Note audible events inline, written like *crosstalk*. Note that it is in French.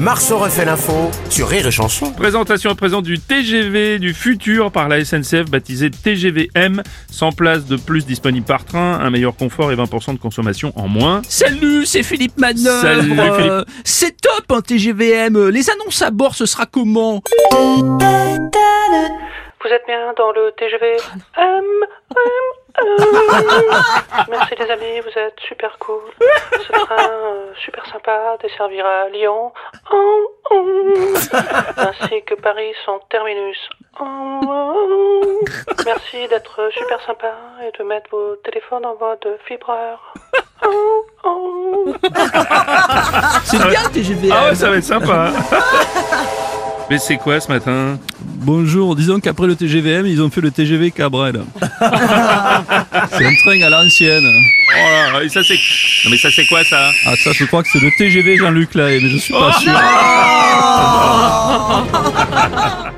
Marceau refait l'info sur Rire et Chanson. Présentation à présent du TGV du futur par la SNCF baptisé TGV-M. 100 places de plus disponibles par train, un meilleur confort et 20% de consommation en moins. Salut, c'est Philippe Manœuvre. Salut, Philippe. C'est top un TGVM. Les annonces à bord, ce sera comment Vous êtes bien dans le TGV M, M, Merci les amis, vous êtes super cool. Ce train euh, super sympa desservira Lyon oh, oh. ainsi que Paris son terminus. Oh, oh. Merci d'être super sympa et de mettre vos téléphones en mode vibreur. Oh, oh. C'est bien le TGVM. Ah ouais, ça va être sympa. Mais c'est quoi ce matin? Bonjour, disons qu'après le TGVM, ils ont fait le TGV Cabrel. *laughs* c'est un train à l'ancienne. Oh là, et ça c'est... Non mais ça c'est quoi ça? Ah ça, je crois que c'est le TGV Jean-Luc Lahaye, mais je suis pas sûr. *laughs* *laughs*